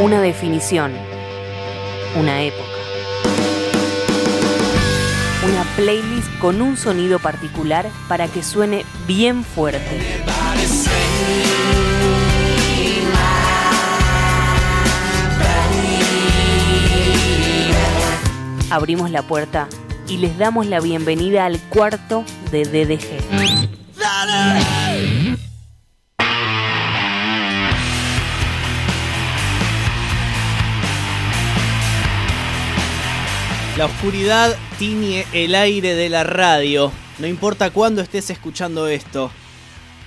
Una definición. Una época. Una playlist con un sonido particular para que suene bien fuerte. Abrimos la puerta y les damos la bienvenida al cuarto de DDG. La oscuridad tiñe el aire de la radio. No importa cuándo estés escuchando esto,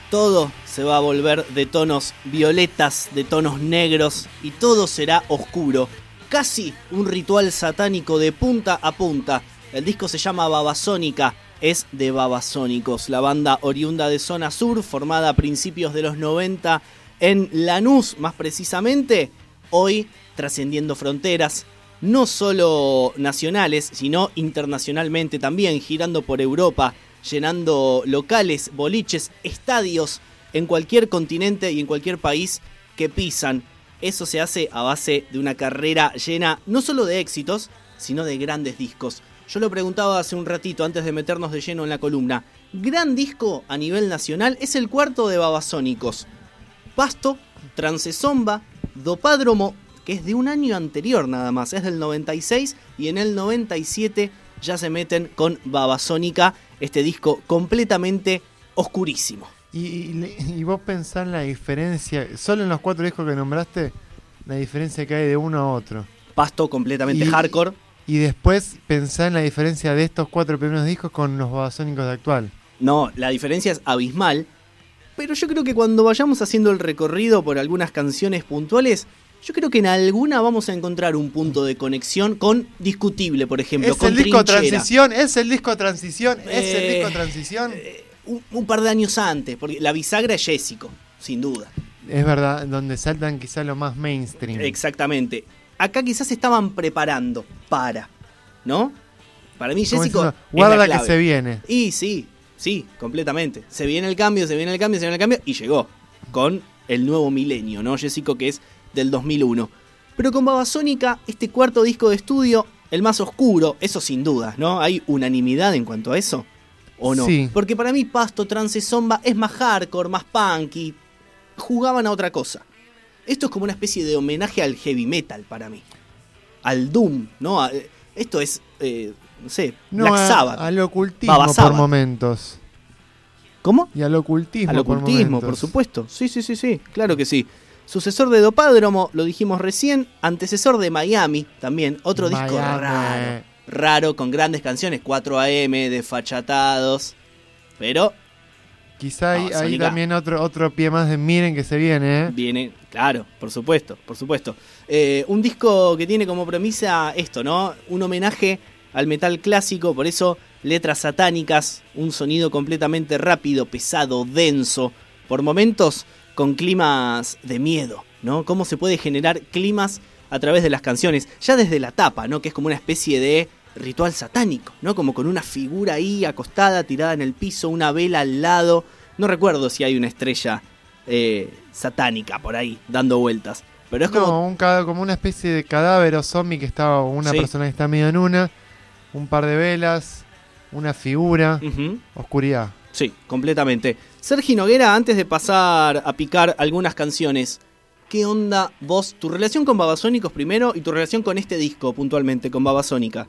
todo se va a volver de tonos violetas, de tonos negros y todo será oscuro. Casi un ritual satánico de punta a punta. El disco se llama Babasónica, es de Babasónicos, la banda oriunda de Zona Sur, formada a principios de los 90 en Lanús, más precisamente, hoy trascendiendo fronteras, no solo nacionales, sino internacionalmente también, girando por Europa, llenando locales, boliches, estadios en cualquier continente y en cualquier país que pisan. Eso se hace a base de una carrera llena no solo de éxitos, sino de grandes discos. Yo lo preguntaba hace un ratito antes de meternos de lleno en la columna. Gran disco a nivel nacional es el cuarto de Babasónicos. Pasto, Transesomba, Dopádromo, que es de un año anterior nada más, es del 96 y en el 97 ya se meten con Babasónica, este disco completamente oscurísimo. Y, vos pensás en la diferencia, solo en los cuatro discos que nombraste, la diferencia que hay de uno a otro. Pasto completamente Y- hardcore. Y después pensá en la diferencia de estos cuatro primeros discos con los babasónicos de actual. No, la diferencia es abismal. Pero yo creo que cuando vayamos haciendo el recorrido por algunas canciones puntuales, yo creo que en alguna vamos a encontrar un punto de conexión con Discutible, por ejemplo, Es con el disco Trinchera. transición, es el disco transición, es el Eh, disco transición. Un, un par de años antes, porque la bisagra es Jessico, sin duda. Es verdad, donde saltan quizá lo más mainstream. Exactamente. Acá quizás se estaban preparando para, ¿no? Para mí Jessico es guarda que se viene. Y sí, sí, completamente. Se viene el cambio, se viene el cambio, se viene el cambio y llegó con el nuevo milenio, ¿no? Jessico que es del 2001. Pero con Babasónica, este cuarto disco de estudio, el más oscuro, eso sin dudas, ¿no? ¿Hay unanimidad en cuanto a eso? ¿O no? Sí. Porque para mí Pasto, Trance Zomba es más hardcore, más punky. Jugaban a otra cosa. Esto es como una especie de homenaje al heavy metal para mí. Al Doom, ¿no? A- Esto es, eh, no sé, No, Black a- Sabbath. al ocultismo Baba por Sabbath. momentos. ¿Cómo? Y al ocultismo, Al ocultismo, por, supuesto. Sí, sí, sí, sí, claro que sí. Sucesor de Dopádromo, lo dijimos recién. Antecesor de Miami, también. Otro disco raro. Raro, con grandes canciones. 4 AM, desfachatados. Pero Quizá hay, No, hay también otro, otro pie más de miren que se viene, ¿eh? viene, claro, por supuesto, por supuesto. Eh, un disco que tiene como premisa esto, ¿no? Un homenaje al metal clásico, por eso letras satánicas, un sonido completamente rápido, pesado, denso, por momentos con climas de miedo, ¿no? Cómo se puede generar climas a través de las canciones, ya desde la tapa, ¿no? Que es como una especie de ritual satánico, ¿no? Como con una figura ahí acostada, tirada en el piso, una vela al lado. No recuerdo si hay una estrella eh, satánica por ahí dando vueltas. Pero es como. Un como una especie de cadáver o zombie que está, una Sí. persona que está medio en una, un par de velas, una figura, oscuridad. Sí, completamente. Sergi Noguera, antes de pasar a picar algunas canciones, ¿qué onda vos, tu relación con Babasónicos primero y tu relación con este disco puntualmente, con Babasónica?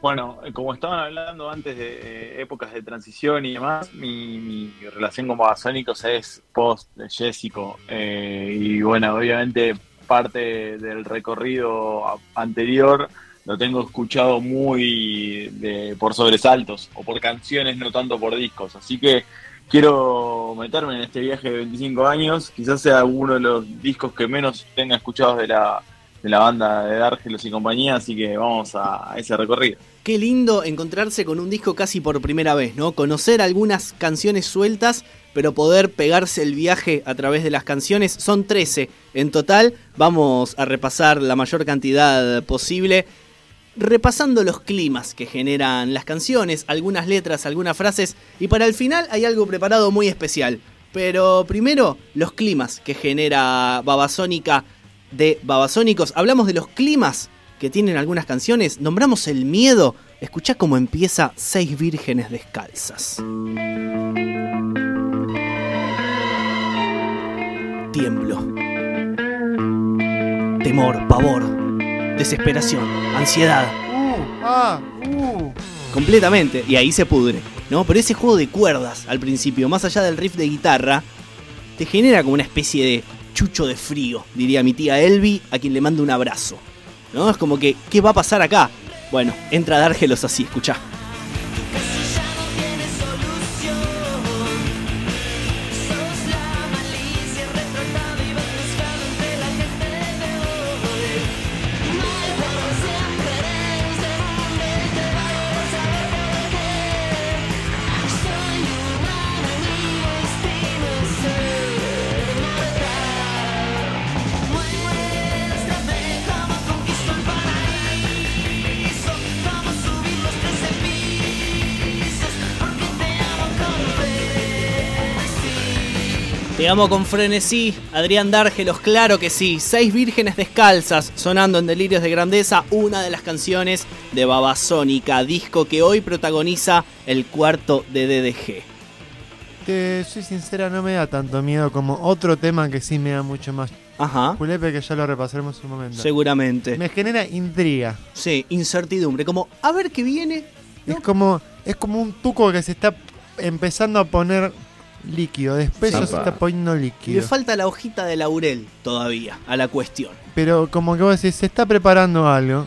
Bueno, eh, como estaban hablando antes de eh, épocas de transición y demás, mi, relación con Babasónicos es post Jessico. Eh, y bueno, obviamente parte del recorrido anterior lo tengo escuchado muy por sobresaltos o por canciones, no tanto por discos. Así que quiero meterme en este viaje de 25 años. Quizás sea uno de los discos que menos tenga escuchados de la, de la banda de Dargelos y compañía, así que vamos a, a ese recorrido. Qué lindo encontrarse con un disco casi por primera vez, ¿no? Conocer algunas canciones sueltas, pero poder pegarse el viaje a través de las canciones. Son 13 en total. Vamos a repasar la mayor cantidad posible. Repasando los climas que generan las canciones, algunas letras, algunas frases. Y para el final hay algo preparado muy especial. Pero primero, los climas que genera Babasónica de Babasónicos. Hablamos de los climas que tienen algunas canciones, nombramos el miedo. Escuchá cómo empieza Seis Vírgenes Descalzas. Tiemblo. Temor, pavor, desesperación, ansiedad. Uh, ah, uh. Completamente. Y ahí se pudre. ¿no? Pero ese juego de cuerdas al principio, más allá del riff de guitarra, te genera como una especie de chucho de frío, diría mi tía Elvi, a quien le mando un abrazo. ¿no? Es como que, ¿qué va a pasar acá? Bueno, entra a dárgelos así, escuchá. Te amo con frenesí, Adrián Dárgelos, claro que sí. Seis vírgenes descalzas sonando en Delirios de Grandeza, una de las canciones de Babasónica, disco que hoy protagoniza el cuarto de DDG. Te soy sincera, no me da tanto miedo como otro tema que sí me da mucho más Ajá, Julepe, que ya lo repasaremos un momento. seguramente. Me genera intriga. Sí, incertidumbre, como a ver qué viene. ¿no? Es como es como un tuco que se está empezando a poner líquido. Después ya se está poniendo Le líquido. falta la hojita de laurel todavía a la cuestión. Pero como que vos decís, se está preparando algo.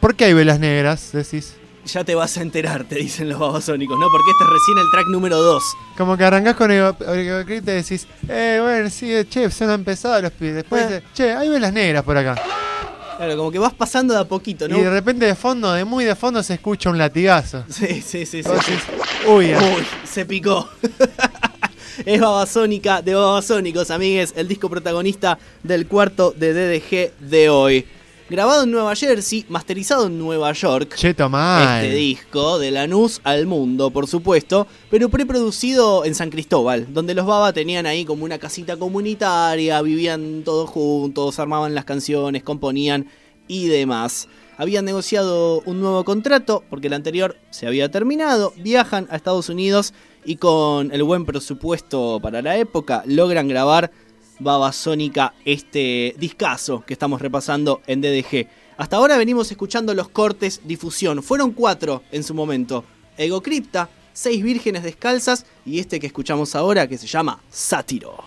¿Por qué hay velas negras? Decís. Ya te vas a enterar, te dicen los babasónicos, ¿no? Porque este es recién el track número 2. Como que arrancás con el Clip y te decís, eh, bueno, sí, che, se han empezado los pibes. Después, Eh. dice, che, hay velas negras por acá. Claro, como que vas pasando de a poquito, ¿no? Y de repente de fondo, de muy de fondo, se escucha un latigazo. Sí, sí, sí, sí. Uy, ah, Uy, se picó. es Babasónica de Babasónicos, amigues, el disco protagonista del cuarto de DDG de hoy. Grabado en Nueva Jersey, masterizado en Nueva York. cheto mal. Este disco, de Lanús al mundo, por supuesto, pero preproducido en San Cristóbal, donde los Baba tenían ahí como una casita comunitaria, vivían todos juntos, armaban las canciones, componían y demás. Habían negociado un nuevo contrato porque el anterior se había terminado, viajan a Estados Unidos y con el buen presupuesto para la época logran grabar Babasónica este discazo que estamos repasando en DDG. Hasta ahora venimos escuchando los cortes difusión. Fueron cuatro en su momento. Ego Cripta, Seis Vírgenes Descalzas y este que escuchamos ahora que se llama Sátiro.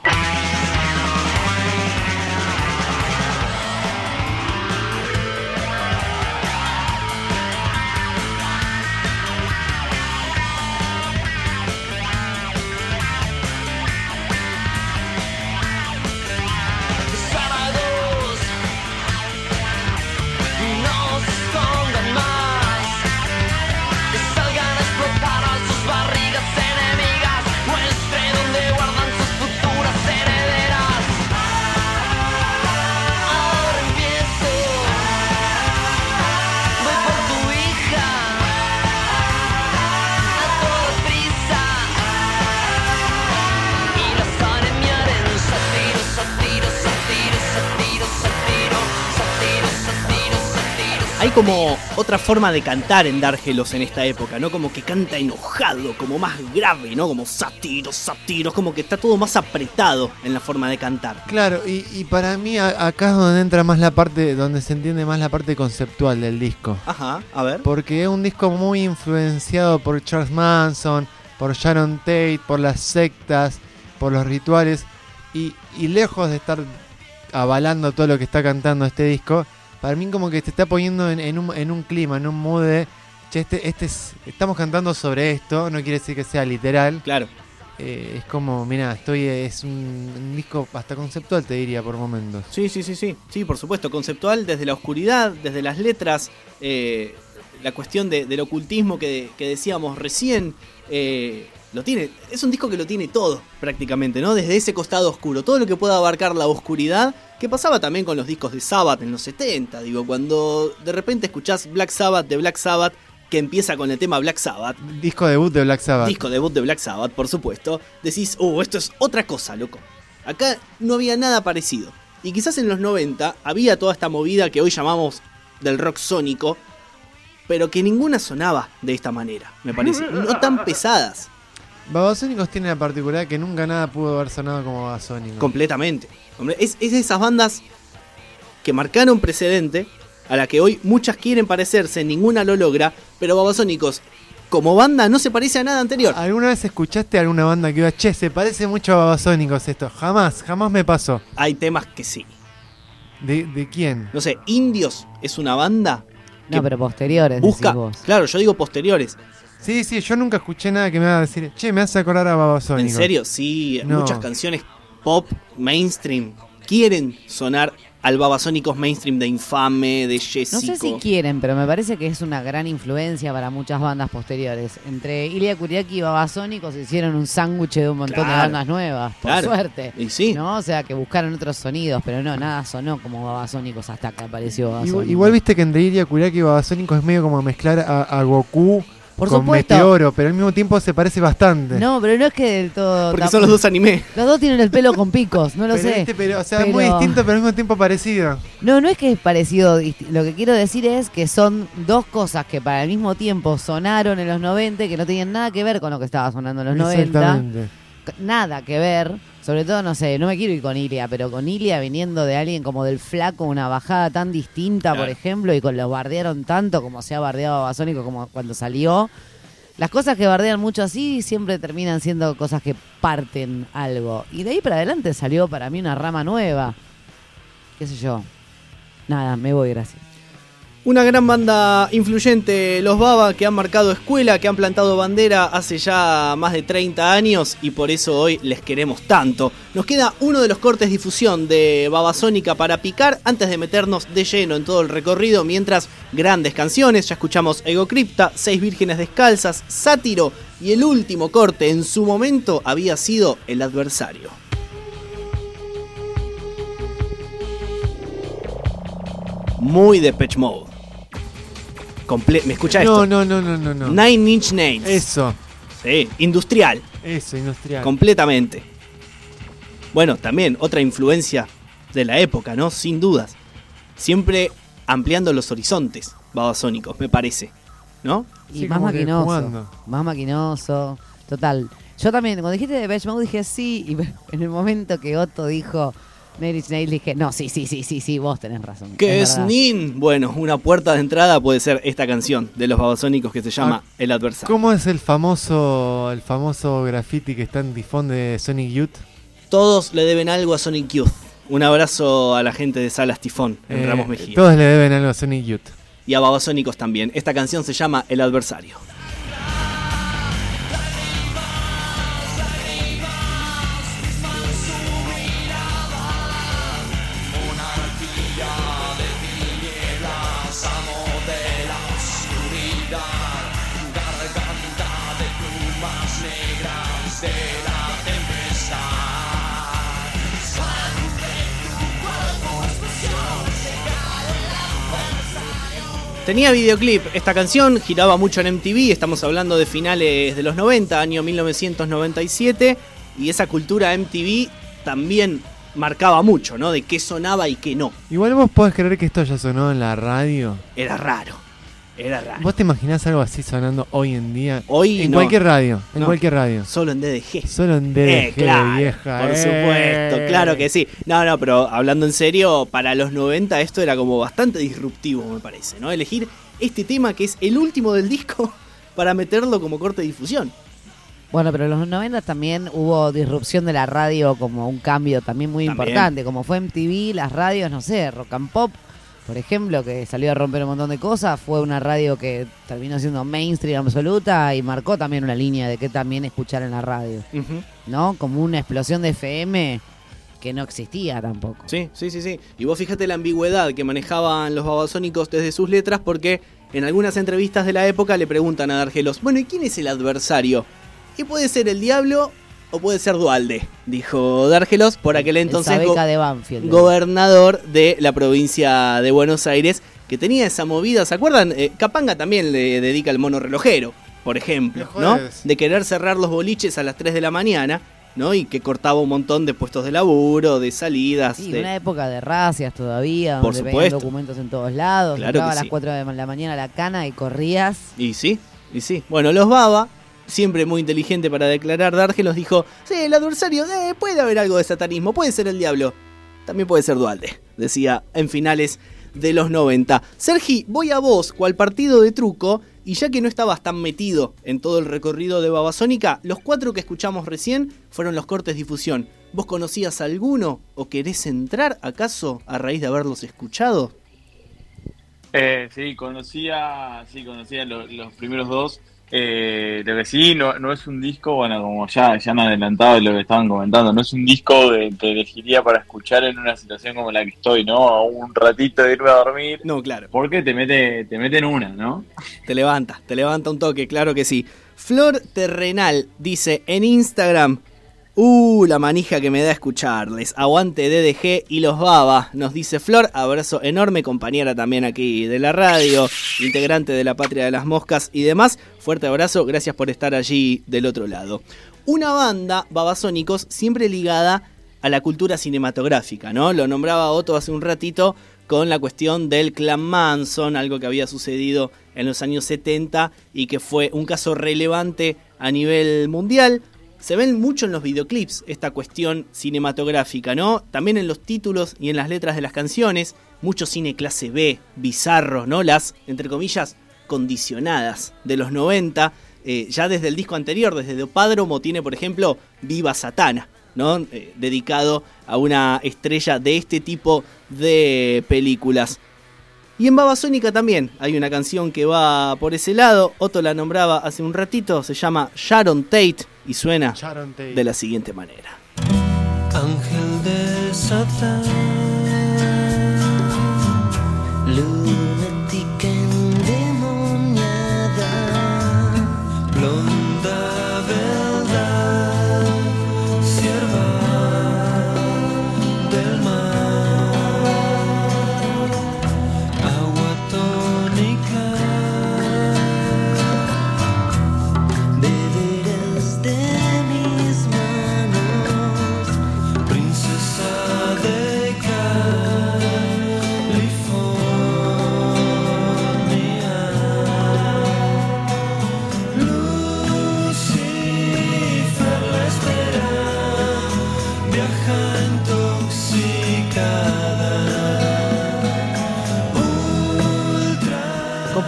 Como otra forma de cantar en Dárgelos en esta época, ¿no? Como que canta enojado, como más grave, ¿no? Como Sátiro, Sátiro, como que está todo más apretado en la forma de cantar. Claro, y, y para mí a- acá es donde entra más la parte, donde se entiende más la parte conceptual del disco. Ajá, a ver. Porque es un disco muy influenciado por Charles Manson, por Sharon Tate, por las sectas, por los rituales. Y, y lejos de estar avalando todo lo que está cantando este disco, para mí como que te está poniendo en, en un, en un clima, en un mood de, che, este, este es- estamos cantando sobre esto, no quiere decir que sea literal, Claro. eh, es como, mira, estoy es un, un disco hasta conceptual, te diría, por momentos. Sí, sí, sí, sí. Sí, por supuesto. Conceptual desde la oscuridad, desde las letras, eh, la cuestión de- del ocultismo que, que decíamos recién. eh, lo tiene. Es un disco que lo tiene todo, prácticamente, ¿no? Desde ese costado oscuro. Todo lo que pueda abarcar la oscuridad. Que pasaba también con los discos de Sabbath en los 70. Digo, cuando de repente escuchás Black Sabbath de Black Sabbath, que empieza con el tema Black Sabbath. Disco debut de Black Sabbath. Disco debut de Black Sabbath, por supuesto. Decís, oh, esto es otra cosa, loco. Acá no había nada parecido. Y quizás en los 90 había toda esta movida que hoy llamamos del rock sónico, pero que ninguna sonaba de esta manera, me parece. No tan pesadas, Babasónicos tiene la particularidad que nunca nada pudo haber sonado como Babasónicos. completamente. Hombre, Es, es de esas bandas que marcaron precedente, a la que hoy muchas quieren parecerse, ninguna lo logra, pero Babasónicos, como banda, no se parece a nada anterior. ¿Alguna vez escuchaste alguna banda que iba, che, se parece mucho a Babasónicos esto? Jamás, jamás me pasó. Hay temas que sí. ¿De, de quién? No sé, Indios es una banda No, pero posteriores, busca. decís vos. Claro, yo digo posteriores. Sí, sí, yo nunca escuché nada que me haga decir, che, me hace acordar a Babasónicos. En serio, sí, No. muchas canciones pop, mainstream, quieren sonar al babasónicos mainstream de Infame, de No Jessico. sé si quieren, pero me parece que es una gran influencia para muchas bandas posteriores. Entre Ilya Kuriaki y Babasónicos hicieron un sándwich de un montón de bandas nuevas, por Claro. suerte. Y sí, ¿No? O sea, que buscaron otros sonidos, pero no, nada sonó como Babasónicos hasta que apareció Babasónicos. Igual, igual viste que entre Iria Kuriaki y Babasónicos es medio como mezclar a, a Goku Por con supuesto. Meteoro, pero al mismo tiempo se parece bastante. No, pero no es que del todo. porque son los dos anime. Los dos tienen el pelo con picos, no lo pero, sé. este, pero, o sea, es muy Pero- distinto, pero al mismo tiempo parecido. No, no es que es parecido. Lo que quiero decir es que son dos cosas que para el mismo tiempo sonaron en los 90 que no tenían nada que ver con lo que estaba sonando en los 90. Exactamente. Nada que ver. Sobre todo, no sé, no me quiero ir con Ilia, pero con Ilia viniendo de alguien como del flaco, una bajada tan distinta, por ejemplo, y con los bardearon tanto como se ha bardeado a Babasónico como cuando salió. Las cosas que bardean mucho así siempre terminan siendo cosas que parten algo. Y de ahí para adelante salió para mí una rama nueva. ¿Qué sé yo? Nada, me voy, gracias. Una gran banda influyente, los Baba, que han marcado escuela, que han plantado bandera hace ya más de 30 años y por eso hoy les queremos tanto. Nos queda uno de los cortes difusión de Babasónica para picar antes de meternos de lleno en todo el recorrido, mientras grandes canciones, ya escuchamos Ego Cripta, Seis Vírgenes Descalzas, Sátiro y el último corte en su momento había sido El Adversario. Muy de Pitch Mode. Comple ¿Me escucha No, esto? no, no, no, no, no. Nine Inch Nails. Eso, Sí, industrial, eso, industrial. completamente. Bueno, también otra influencia de la época, ¿no? Sin dudas. Siempre ampliando los horizontes, babasónicos, me parece. ¿No? Y Sí, más maquinoso. jugando. Más maquinoso. Total. Yo también, cuando dijiste de Mode dije sí, y en el momento que Otto dijo Nine Inch Nails dije, no, sí, sí, sí, sí, sí, vos tenés razón. ¿Qué es. Nin? Bueno, una puerta de entrada puede ser esta canción de los babasónicos que se llama Ah, El Adversario. ¿Cómo es el famoso el famoso graffiti que está en Tifón de Sonic Youth? Todos le deben algo a Sonic Youth. Un abrazo a la gente de Salas Tifón en Eh, Ramos Mejía. Todos le deben algo a Sonic Youth. Y a babasónicos también. Esta canción se llama El Adversario. Tenía videoclip, esta canción giraba mucho en MTV, estamos hablando de finales de los 90, año 1997, y esa cultura MTV también marcaba mucho, ¿no? De qué sonaba y qué no. Igual vos podés creer que esto ya sonó en la radio. Era raro, era raro. ¿Vos te imaginás algo así sonando hoy en día? Hoy en no. cualquier radio, en No. cualquier radio. Solo en DDG. Solo en DDG, Eh, claro, vieja. por eh. supuesto, claro que sí. No, no, pero hablando en serio, para los 90 esto era como bastante disruptivo, me parece, ¿no? Elegir este tema que es el último del disco para meterlo como corte de difusión. Bueno, pero en los 90 también hubo disrupción de la radio como un cambio también muy También. importante. Como fue MTV, las radios, no sé, rock and pop, por ejemplo, que salió a romper un montón de cosas, fue una radio que terminó siendo mainstream absoluta y marcó también una línea de que también escuchar en la radio. ¿no? Como una explosión de FM que no existía tampoco. Sí, sí, sí, sí. Y vos fíjate la ambigüedad que manejaban los babasónicos desde sus letras porque en algunas entrevistas de la época le preguntan a Dargelos, bueno, ¿y quién es el adversario? Y puede ser el diablo o puede ser Dualde, dijo Dargelos por aquel entonces Esa go- beca de Banfield. gobernador de la provincia de Buenos Aires que tenía esa movida, ¿se acuerdan? Eh, Capanga también le dedica el mono relojero, por ejemplo, ¿no? De querer cerrar los boliches a las 3 de la mañana, ¿no? Y que cortaba un montón de puestos de laburo, de salidas. Sí, de- una época de racias todavía, Por donde supuesto. documentos en todos lados. Claro que a las sí. 4 de la mañana a la cana y corrías. Y sí, y sí. Bueno, los Baba, siempre muy inteligente para declarar, Dargelos dijo, sí, el adversario, eh, puede haber algo de satanismo, puede ser el diablo, también puede ser Dualde, decía en finales de los 90. Sergi, voy a vos, cual partido de truco, y ya que no estabas tan metido en todo el recorrido de Babasónica, los cuatro que escuchamos recién fueron los cortes difusión. ¿Vos conocías alguno o querés entrar acaso a raíz de haberlos escuchado? Eh, sí, conocía, sí, conocía lo- los primeros dos. Eh, lo que sí, no, no es un disco, bueno, como ya, ya han adelantado lo que estaban comentando, no es un disco de, que elegiría para escuchar en una situación como la que estoy, ¿no? Un ratito de irme a dormir. No, claro. Porque te mete, te mete en una, ¿no? Te levanta, te levanta un toque, claro que sí. Flor Terrenal dice en Instagram. Uh, la manija que me da escucharles. Aguante DDG y los Baba, nos dice Flor. Abrazo enorme, compañera también aquí de la radio, integrante de la Patria de las Moscas y demás. Fuerte abrazo, gracias por estar allí del otro lado. Una banda, Babasónicos, siempre ligada a la cultura cinematográfica, ¿no? Lo nombraba Otto hace un ratito con la cuestión del clan Manson, algo que había sucedido en los años 70 y que fue un caso relevante a nivel mundial. Se ven mucho en los videoclips esta cuestión cinematográfica, ¿no? También en los títulos y en las letras de las canciones, mucho cine clase B, bizarro, ¿no? Las, entre comillas, condicionadas de los 90. Eh, ya desde el disco anterior, desde Dopádromo, tiene, por ejemplo, Viva Satana, ¿no? Eh, dedicado a una estrella de este tipo de películas. Y en Babasónica también hay una canción que va por ese lado. Otto la nombraba hace un ratito, se llama Sharon Tate y suena de la siguiente manera. Ángel de Satán, lunática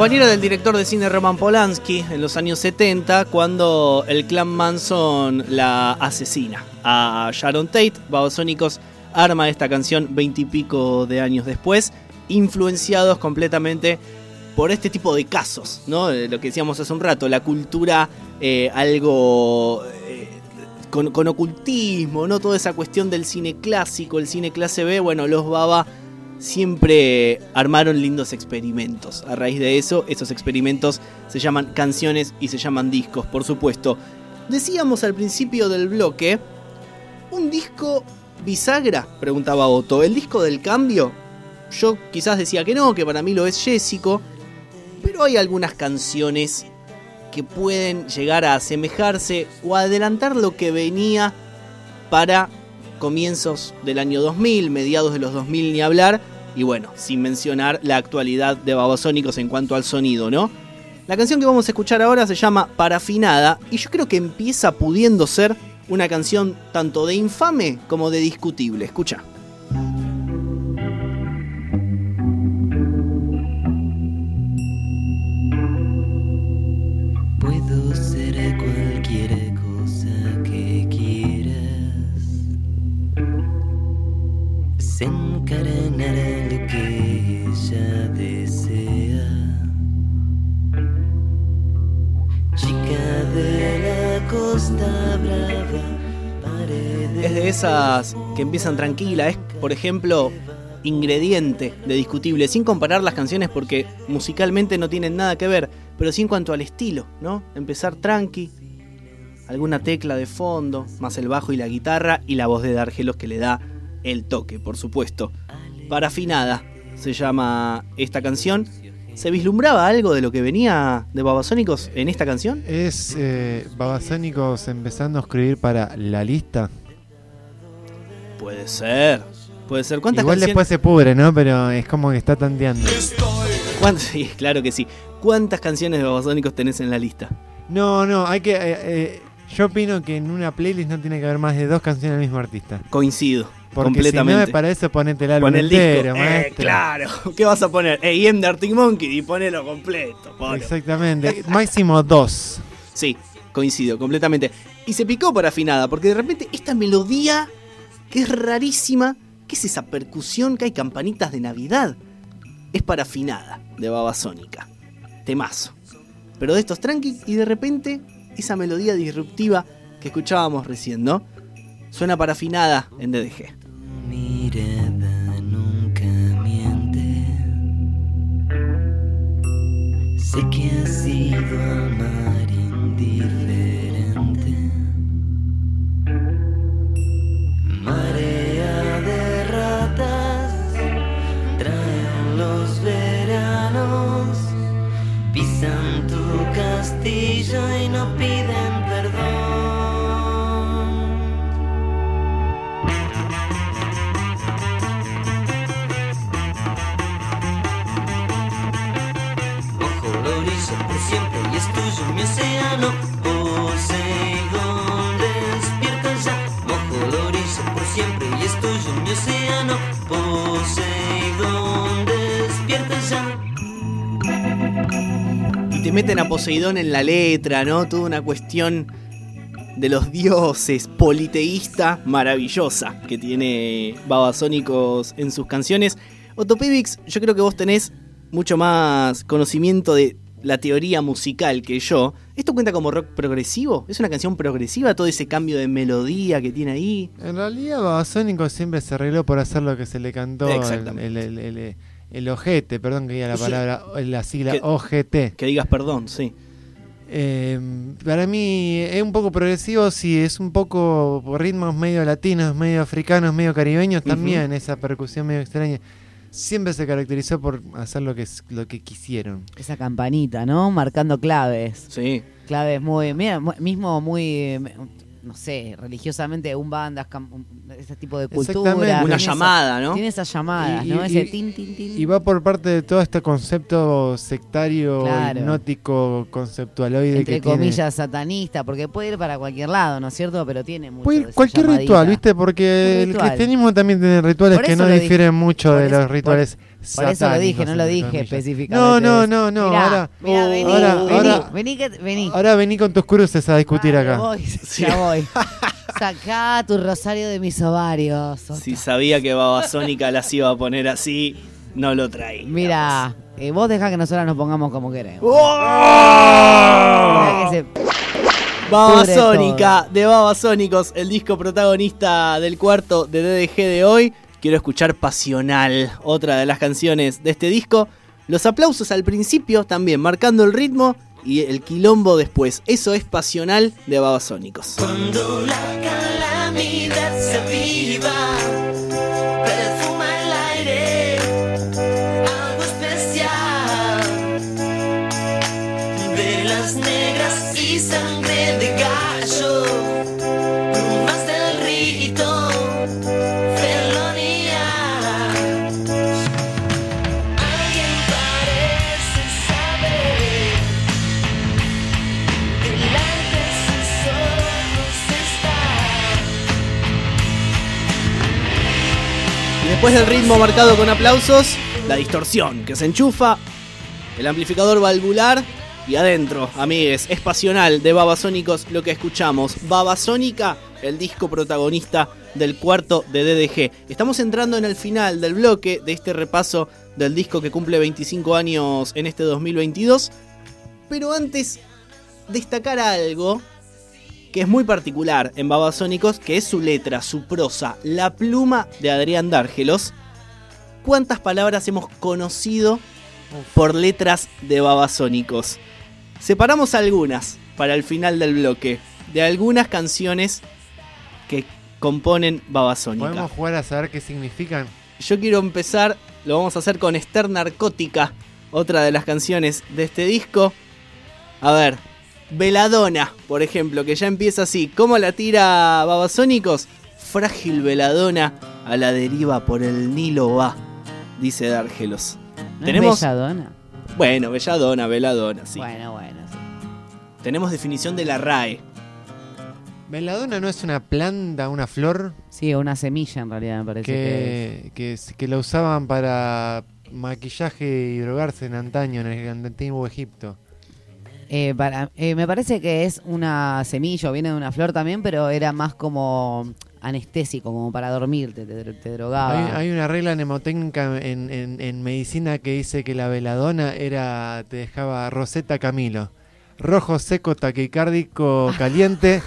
Compañera del director de cine Roman Polanski en los años 70, cuando el clan Manson la asesina a Sharon Tate, Babasónicos arma esta canción veintipico de años después, influenciados completamente por este tipo de casos, ¿no? Lo que decíamos hace un rato, la cultura eh, algo eh, con, con ocultismo, ¿no? Toda esa cuestión del cine clásico, el cine clase B, bueno, los Baba siempre armaron lindos experimentos. A raíz de eso, esos experimentos se llaman canciones y se llaman discos, por supuesto. Decíamos al principio del bloque, ¿un disco bisagra? Preguntaba Otto. ¿El disco del cambio? Yo quizás decía que no, que para mí lo es Jessico, pero hay algunas canciones que pueden llegar a asemejarse o adelantar lo que venía para comienzos del año 2000, mediados de los 2000 ni hablar, y bueno, sin mencionar la actualidad de Babasónicos en cuanto al sonido, ¿no? La canción que vamos a escuchar ahora se llama Parafinada y yo creo que empieza pudiendo ser una canción tanto de infame como de discutible. Escucha. Que empiezan tranquila, es por ejemplo ingrediente de discutible, sin comparar las canciones porque musicalmente no tienen nada que ver, pero sí en cuanto al estilo, ¿no? Empezar tranqui, alguna tecla de fondo, más el bajo y la guitarra y la voz de Dargelos que le da el toque, por supuesto. Parafinada se llama esta canción. ¿Se vislumbraba algo de lo que venía de Babasónicos en esta canción? Es eh, Babasónicos empezando a escribir para la lista. Puede ser. Puede ser. ¿Cuántas Igual canciones? después se pudre, ¿no? Pero es como que está tanteando. ¿Cuántas- Sí, claro que sí. ¿Cuántas canciones de Babasónicos tenés en la lista? No, no, hay que. eh, eh, yo opino que en una playlist no tiene que haber más de dos canciones del mismo artista. Coincido. Porque completamente. si no, para eso ponete el álbum Pon el entero, disco. Eh, claro. ¿Qué vas a poner? AM de Arctic Monkey y ponelo completo. polo. Exactamente. Máximo dos. Sí, coincido completamente. Y se picó por afinada, porque de repente esta melodía, que es rarísima, ¿qué es esa percusión que hay campanitas de Navidad? Es para afinada, de Babasónica. Temazo. Pero de estos tranqui, y de repente, esa melodía disruptiva que escuchábamos recién, ¿no? Suena para afinada en DDG. mirada nunca miente. Te meten a Poseidón en la letra, ¿no? Toda una cuestión de los dioses, politeísta maravillosa que tiene Babasónicos en sus canciones. Otopivix, yo creo que vos tenés mucho más conocimiento de la teoría musical que yo. ¿Esto cuenta como rock progresivo? ¿Es una canción progresiva todo ese cambio de melodía que tiene ahí? En realidad, Babasónico siempre se arregló por hacer lo que se le cantó. Exactamente. el, el, el- el ojete, perdón que diga la Sí. palabra, la sigla Que- OGT. Que digas perdón, sí. Eh, para mí es un poco progresivo, sí, es un poco por ritmos medio latinos, medio africanos, medio caribeños, también esa percusión medio extraña. Siempre se caracterizó por hacer lo que, es- lo que quisieron. Esa campanita, ¿no? Marcando claves. Sí. Claves muy. Mira, mismo muy. No sé, religiosamente, un bandas, un- ese tipo de cultura. Una esa- llamada, ¿no? Tiene esas llamadas, Y- ¿no? y- ese y- tin, tin, tin. Y va por parte de todo este concepto sectario, Claro. hipnótico, conceptualoide entre que tiene. comillas satanista, porque puede ir para cualquier lado, ¿no es cierto? Pero tiene mucho Puede de ir esa cualquier llamadita. ritual, ¿viste? Porque el cristianismo también tiene rituales que no dije. difieren mucho Por de eso- los rituales Por eso lo dije, no lo dije específicamente. No, no, no, no. Mirá, ahora, mirá, vení, ahora, vení, ahora, vení, ahora vení con tus cruces a discutir Ah, acá. voy, ya voy. Sacá tu rosario de mis ovarios. Si sabía que Babasónica las iba a poner así, no lo traía. Mira, eh, vos dejá que nosotros nos pongamos como queremos. ¡Oh! Que Babasónica, de Babasónicos, el disco protagonista del cuarto de DDG de hoy. Quiero escuchar Pasional, otra de las canciones de este disco. Los aplausos al principio también, marcando el ritmo y el quilombo después. Eso es Pasional de Babasónicos. Cuando la calamidad se aviva, negras y sangre de gallo, después del ritmo marcado con aplausos, la distorsión que se enchufa, el amplificador valvular y adentro, amigues, es pasional de Babasónicos lo que escuchamos. Babasónica el disco protagonista del cuarto de DDG. Estamos entrando en el final del bloque de este repaso del disco que cumple 25 años en este 2022. Pero antes, destacar algo que es muy particular en Babasónicos, que es su letra, su prosa, la pluma de Adrián Dárgelos. ¿Cuántas palabras hemos conocido por letras de Babasónicos? Separamos algunas para el final del bloque, de algunas canciones que componen Babasónica. Podemos jugar a saber qué significan. Yo quiero empezar, lo vamos a hacer con Esther Narcótica, otra de las canciones de este disco. A ver, Veladona, por ejemplo, que ya empieza así. ¿Cómo la tira Babasónicos? Frágil Veladona, a la deriva por el Nilo va, dice Dárgelos. ¿No Tenemos. Belladona? Bueno, Belladona, Veladona, sí. Bueno, bueno. sí. Tenemos definición de la RAE. Veladona no es una planta, una flor Sí, una semilla en realidad me parece que, que, que la usaban para maquillaje y drogarse en antaño, en el antiguo Egipto. Eh, para, eh, me parece que es una semilla o viene de una flor también, pero era más como anestésico, como para dormir, te, te- te drogaba. Hay, hay una regla mnemotécnica en, en- en medicina que dice que la veladona era te dejaba Rosetta Camilo. Rojo, seco, taquicárdico, caliente,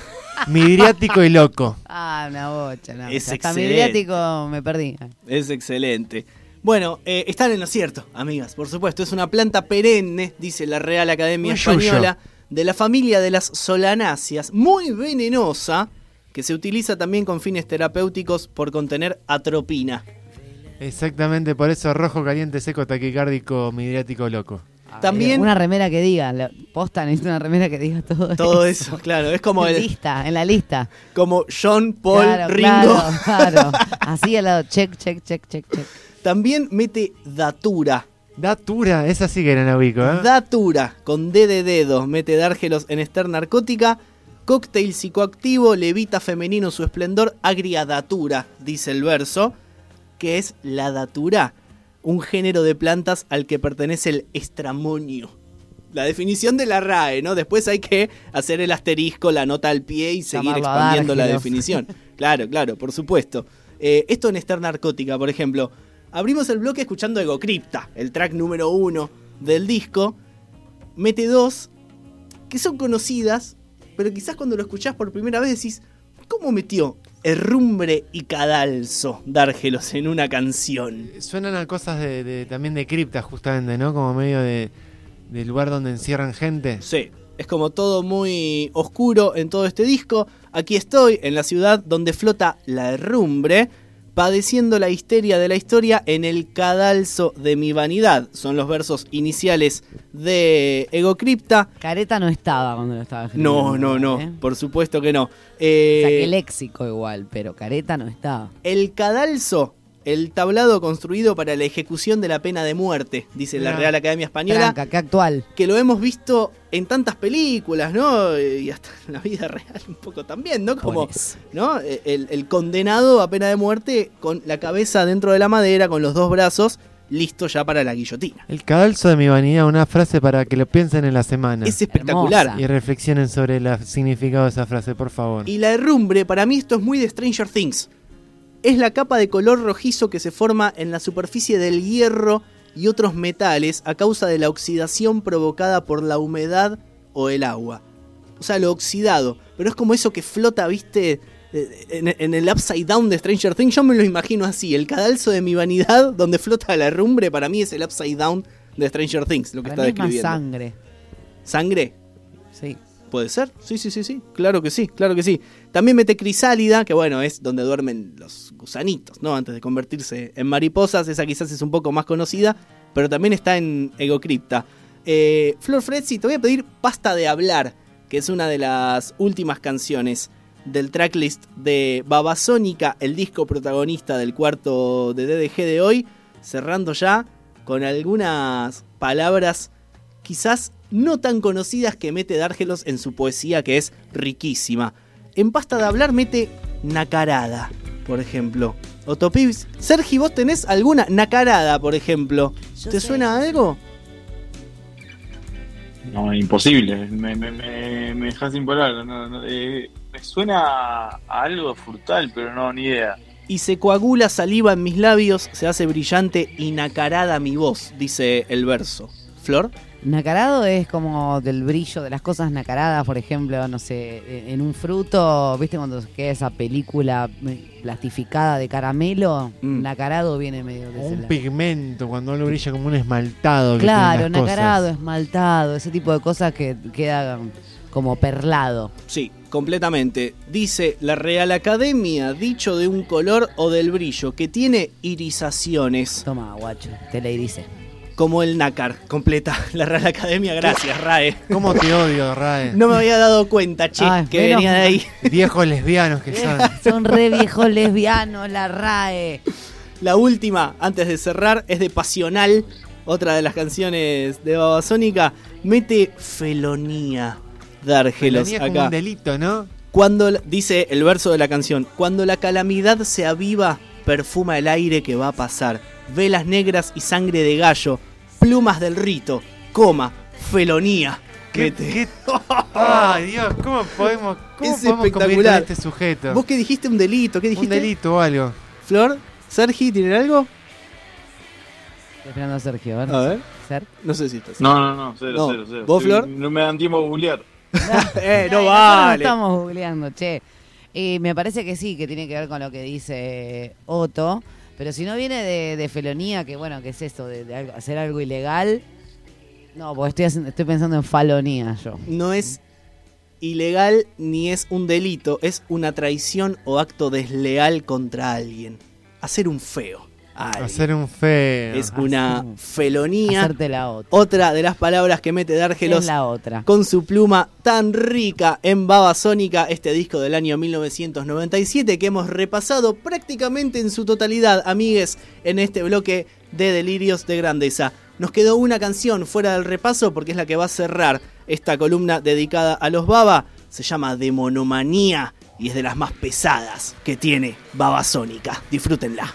midriático y loco. Ah, una bocha. No, Es Hasta excelente. mediático me perdí. Es excelente. Bueno, eh, están en lo cierto, amigas, por supuesto. Es una planta perenne, dice la Real Academia yuyo. Española, de la familia de las solanáceas, muy venenosa, que se utiliza también con fines terapéuticos por contener atropina. Exactamente, por eso rojo, caliente, seco, taquicárdico, midriático, loco. También Una remera que diga, la- posta necesito una remera que diga todo, todo eso, claro, es como en el, lista, en la lista. como John Paul claro, Ringo. Claro, claro. Así al lado, check, check, check, check, check. También mete datura. Datura, esa sí que era la ubico, ¿eh? Datura, con D de dedo, mete dárgelos en ester narcótica. Cóctel psicoactivo, levita femenino su esplendor, agria datura, dice el verso, que es la datura, un género de plantas al que pertenece el estramonio. La definición de la RAE, ¿no? Después hay que hacer el asterisco, la nota al pie y seguir expandiendo la definición. Claro, claro, por supuesto. Eh, esto en Ester Narcótica, por ejemplo. Abrimos el bloque escuchando Ego Crypta, el track número uno del disco. Mete dos que son conocidas, pero quizás cuando lo escuchás por primera vez decís, ¿cómo metió herrumbre y cadalso Dárgelos en una canción? Suenan a cosas de, de- también de cripta, justamente, ¿no? Como medio de, del lugar donde encierran gente. Sí, es como todo muy oscuro en todo este disco. Aquí estoy, en la ciudad donde flota la herrumbre, padeciendo la histeria de la historia en el cadalso de mi vanidad. Son los versos iniciales de Ego Crypta. Careta no estaba cuando lo estaba. No, no, no, ¿eh? por supuesto que no. Eh, Saqué léxico igual, pero careta no estaba. el cadalso, el tablado construido para la ejecución de la pena de muerte, dice la. Real Academia Española. Tranca, qué actual. que lo hemos visto en tantas películas, ¿no? Y hasta en la vida real un poco también, ¿no? Como, Pones. ¿no? El, el condenado a pena de muerte con la cabeza dentro de la madera, con los dos brazos, listo ya para la guillotina. El cadalso de mi vanidad, una frase para que lo piensen en la semana. Es espectacular. Hermosa. Y reflexionen sobre el significado de esa frase, por favor. Y la herrumbre, para mí esto es muy de Stranger Things. Es la capa de color rojizo que se forma en la superficie del hierro y otros metales a causa de la oxidación provocada por la humedad o el agua. O sea, lo oxidado. Pero es como eso que flota, viste, Eh, en, en el upside down de Stranger Things. Yo me lo imagino así. El cadalso de mi vanidad, donde flota la herrumbre, para mí es el upside down de Stranger Things, lo que Para está mí es más describiendo. sangre. ¿Sangre? Sí. ¿Puede ser? Sí, sí, sí, sí. Claro que sí, claro que sí. También mete crisálida, que bueno, es donde duermen los gusanitos, ¿no? Antes de convertirse en mariposas. Esa quizás es un poco más conocida, pero también está en Egocripta. Eh, Flor Fretzi, te voy a pedir Pasta de Hablar, que es una de las últimas canciones del tracklist de Babasónica, el disco protagonista del cuarto de DDG de hoy, cerrando ya con algunas palabras quizás no tan conocidas que mete Dárgelos en su poesía, que es riquísima. En Pasta de Hablar mete Nacarada, por ejemplo. Otopips. Sergi, ¿vos tenés alguna Nacarada, por ejemplo? Yo ¿Te sé. suena algo? No, imposible. Me, me, me, me dejas sin palabras. No, no, eh, me suena a algo frutal, pero no, ni idea. Y se coagula saliva en mis labios, se hace brillante y nacarada mi voz, dice el verso. ¿Flor? Nacarado es como del brillo de las cosas nacaradas, por ejemplo, no sé, e, en un fruto, ¿viste cuando queda esa película eh, plastificada de caramelo? Mm. Nacarado viene medio de un lado. pigmento cuando algo brilla como un esmaltado. Claro, nacarado, cosas. esmaltado, ese tipo de cosas que quedan como perlado. Sí, completamente. Dice la Real Academia, dicho de un color o del brillo, que tiene irisaciones. Toma, guacho, te le dice. Como el nácar, completa la Real Academia. Gracias, Rae. ¿Cómo te odio, Rae? No me había dado cuenta, che, Ay, que venía de ahí. Viejos lesbianos que son. Son re viejos lesbianos, la RAE. La última, antes de cerrar, es de Pasional, otra de las canciones de Babasónica. Mete felonía, Dárgelos, Tenía como acá. un delito, ¿no? Cuando, dice el verso de la canción, cuando la calamidad se aviva, perfuma el aire que va a pasar. Velas negras y sangre de gallo, plumas del rito, coma, felonía. ¿Qué, qué- Ay, Dios, ¿cómo podemos, cómo Es podemos competir espectacular. con este sujeto? ¿Vos qué dijiste? ¿Un delito? ¿Qué dijiste? Un delito o algo. Flor, Sergi, ¿tienen algo? Estoy esperando a Sergio, a ver. A ver. Ser. No sé si estás. No, no, no, cero, No. cero, cero. ¿Vos, Flor? No me dan tiempo a googlear. eh, no nosotros vale. estamos googleando, che. Y me parece que sí, que tiene que ver con lo que dice Otto. Pero si no viene de, felonía, que bueno, ¿qué es esto? De, hacer algo ilegal. No, porque estoy, haciendo- estoy pensando en falonía yo. No es ilegal ni es un delito, es una traición o acto desleal contra alguien. Hacer un feo. A alguien. Hacer un feo. es una un- felonía. Hacerte la otra. Otra de las palabras que mete ¿Qué Dárgelos es la otra? con su pluma tan rica en Babasónica, este disco del año 1997 que hemos repasado prácticamente en su totalidad, amigues, en este bloque de Delirios de Grandeza. Nos quedó una canción fuera del repaso porque es la que va a cerrar esta columna dedicada a los Baba. Se llama Demonomanía y es de las más pesadas que tiene Babasónica. Disfrútenla.